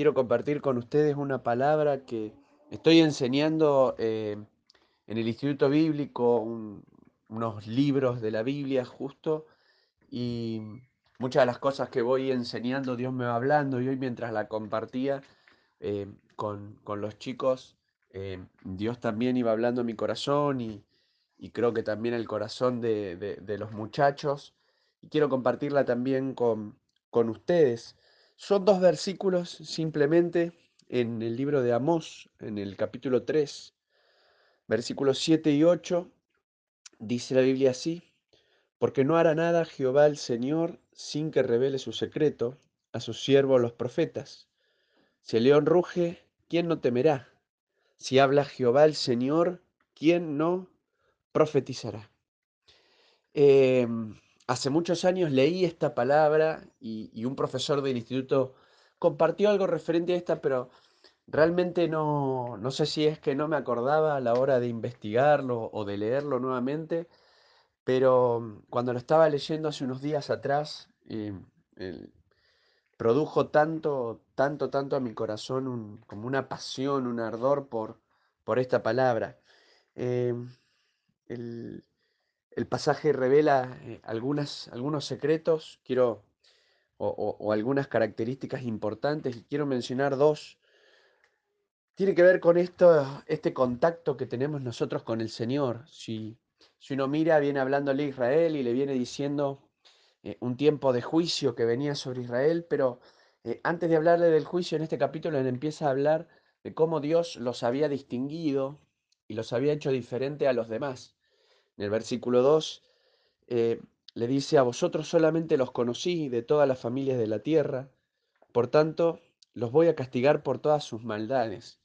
quiero compartir con ustedes una palabra que estoy enseñando eh, en el Instituto Bíblico, unos libros de la Biblia justo, y muchas de las cosas que voy enseñando Dios me va hablando, y hoy mientras la compartía eh, con, los chicos, eh, Dios también iba hablando en mi corazón y, creo que también el corazón de, los muchachos, y quiero compartirla también con, con ustedes. Son dos versículos simplemente en el libro de Amós, en el capítulo 3, versículos 7 y 8, dice la Biblia así, porque no hará nada Jehová el Señor sin que revele su secreto a sus siervos los profetas. Si el león ruge, ¿quién no temerá? Si habla Jehová el Señor, ¿quién no profetizará? Em, hace muchos años leí esta palabra y, un profesor del instituto compartió algo referente a esta, pero realmente no, no sé si es que no me acordaba a la hora de investigarlo o de leerlo nuevamente, pero cuando lo estaba leyendo hace unos días atrás, eh, produjo tanto, tanto, tanto a mi corazón como una pasión, un ardor por, por esta palabra. Eh, el, el pasaje revela eh, algunos secretos, quiero, o, algunas características importantes, y quiero mencionar dos. Tiene que ver con esto, este contacto que tenemos nosotros con el Señor. Si, si uno mira, viene hablándole a Israel y le viene diciendo eh, un tiempo de juicio que venía sobre Israel, pero eh, antes de hablarle del juicio en este capítulo, él empieza a hablar de cómo Dios los había distinguido y los había hecho diferente a los demás. En el versículo 2 eh, le dice, a vosotros solamente los conocí de todas las familias de la tierra, por tanto los voy a castigar por todas sus maldades.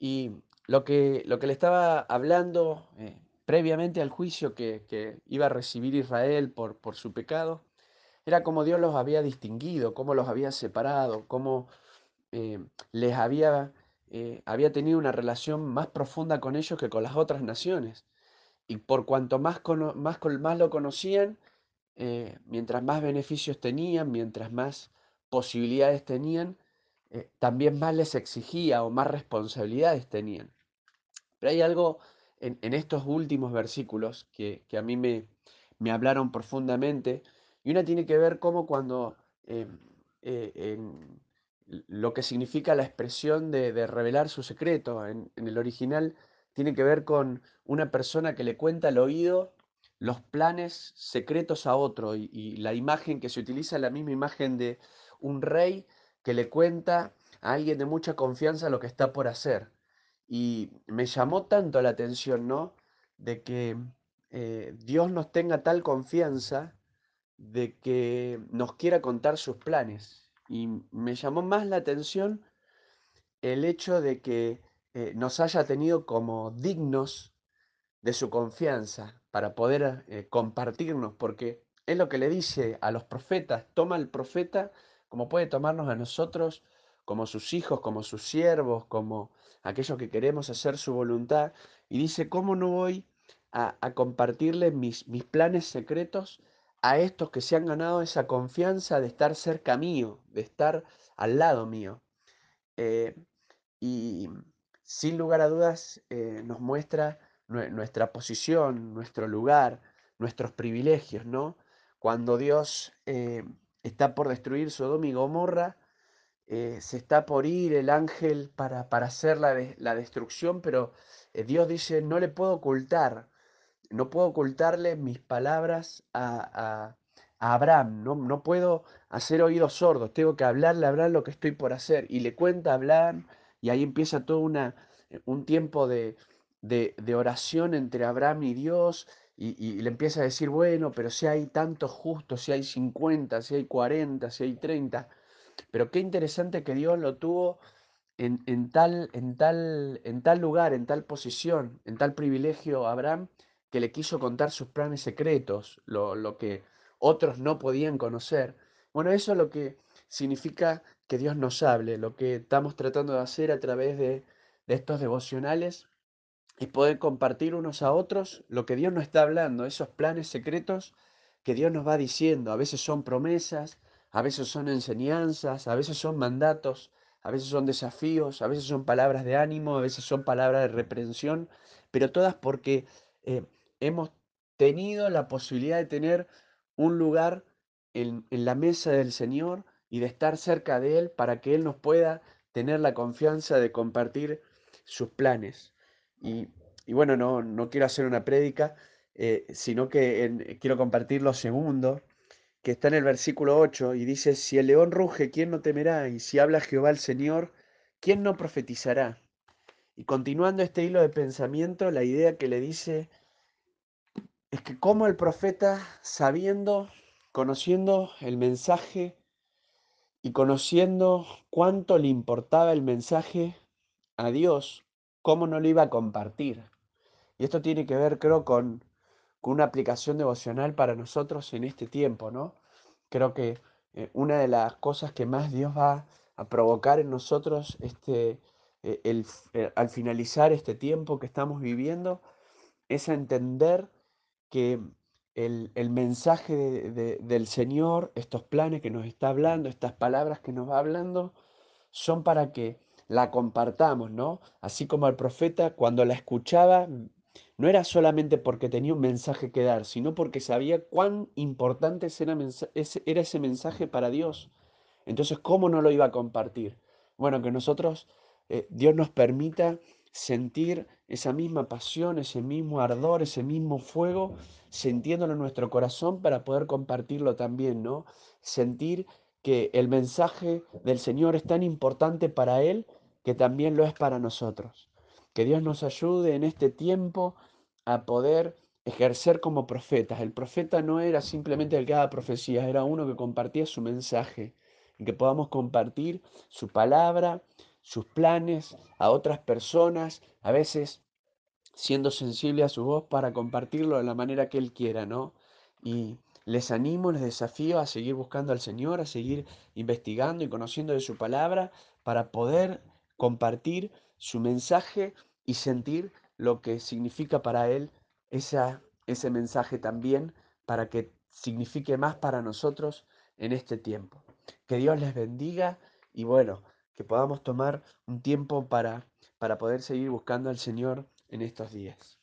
Y lo que, lo que le estaba hablando eh, previamente al juicio que, iba a recibir Israel por, por su pecado, era como Dios los había distinguido, cómo los había separado, cómo eh, les había, había tenido una relación más profunda con ellos que con las otras naciones. Y por cuanto más, más, lo conocían, eh, mientras más beneficios tenían, mientras más posibilidades tenían, eh, también más les exigía o más responsabilidades tenían. Pero hay algo en, estos últimos versículos que, a mí me, me, hablaron profundamente, y una tiene que ver cómo cuando eh, en lo que significa la expresión de, revelar su secreto, en el original tiene que ver con una persona que le cuenta al oído los planes secretos a otro y, la imagen que se utiliza, la misma imagen de un rey que le cuenta a alguien de mucha confianza lo que está por hacer. Y me llamó tanto la atención, ¿no? De que eh, Dios nos tenga tal confianza de que nos quiera contar sus planes. Y me llamó más la atención el hecho de que eh, nos haya tenido como dignos de su confianza para poder eh, compartirnos, porque es lo que le dice a los profetas, toma al profeta como puede tomarnos a nosotros, como sus hijos, como sus siervos, como aquellos que queremos hacer su voluntad, y dice, ¿cómo no voy a, compartirle mis, mis planes secretos a estos que se han ganado esa confianza de estar cerca mío, de estar al lado mío? Eh, y sin lugar a dudas eh, nos muestra nuestra posición, nuestro lugar, nuestros privilegios, ¿no? Cuando Dios eh, está por destruir Sodoma y Gomorra, eh, se está por ir el ángel para, para hacer la, la, destrucción, pero Dios dice, no le puedo ocultar, no puedo ocultarle mis palabras a, a, Abraham, no, no, puedo hacer oídos sordos, tengo que hablarle a Abraham lo que estoy por hacer. Y le cuenta a Abraham y ahí empieza todo una, eh, un tiempo de, oración entre Abraham y Dios. Y, le empieza a decir, bueno, pero si hay tantos justos, si hay 50, si hay 40, si hay 30. Pero qué interesante que Dios lo tuvo en, tal, en, tal, en tal lugar, en tal posición, en tal privilegio Abraham, que le quiso contar sus planes secretos, lo, lo que otros no podían conocer. Bueno, eso es lo que significa que Dios nos hable. Lo que estamos tratando de hacer a través de, estos devocionales y poder compartir unos a otros lo que Dios nos está hablando, esos planes secretos que Dios nos va diciendo. A veces son promesas, a veces son enseñanzas, a veces son mandatos, a veces son desafíos, a veces son palabras de ánimo, a veces son palabras de reprensión, pero todas porque eh, hemos tenido la posibilidad de tener un lugar en, en la mesa del Señor y de estar cerca de Él para que Él nos pueda tener la confianza de compartir sus planes. Y, y bueno, no, no, quiero hacer una prédica, eh, sino que en, quiero compartir lo segundo, que está en el versículo 8 y dice, si el león ruge, ¿quién no temerá? Y si habla Jehová el Señor, ¿quién no profetizará? Y continuando este hilo de pensamiento, la idea que le dice es que como el profeta, sabiendo, conociendo el mensaje y conociendo cuánto le importaba el mensaje a Dios, cómo no lo iba a compartir. Y esto tiene que ver, creo, con, una aplicación devocional para nosotros en este tiempo, ¿no? Creo que eh, una de las cosas que más Dios va a provocar en nosotros este, eh, eh, al finalizar este tiempo que estamos viviendo es entender que el, el mensaje de, de, del Señor, estos planes que nos está hablando, estas palabras que nos va hablando, son para que la compartamos, ¿no? Así como el profeta cuando la escuchaba, no era solamente porque tenía un mensaje que dar, sino porque sabía cuán importante era, era ese mensaje para Dios. Entonces, ¿cómo no lo iba a compartir? Bueno, que nosotros, eh, Dios nos permita sentir esa misma pasión, ese mismo ardor, ese mismo fuego, sintiéndolo en nuestro corazón para poder compartirlo también, ¿no? Sentir que el mensaje del Señor es tan importante para Él que también lo es para nosotros. Que Dios nos ayude en este tiempo a poder ejercer como profetas. El profeta no era simplemente el que daba profecías, era uno que compartía su mensaje y que podamos compartir su palabra, sus planes a otras personas, a veces siendo sensible a su voz para compartirlo de la manera que Él quiera, ¿no? Y les animo, les desafío a seguir buscando al Señor, a seguir investigando y conociendo de su palabra para poder compartir su mensaje y sentir lo que significa para Él esa, ese mensaje también, para que signifique más para nosotros en este tiempo. Que Dios les bendiga y bueno, que podamos tomar un tiempo para, para poder seguir buscando al Señor en estos días.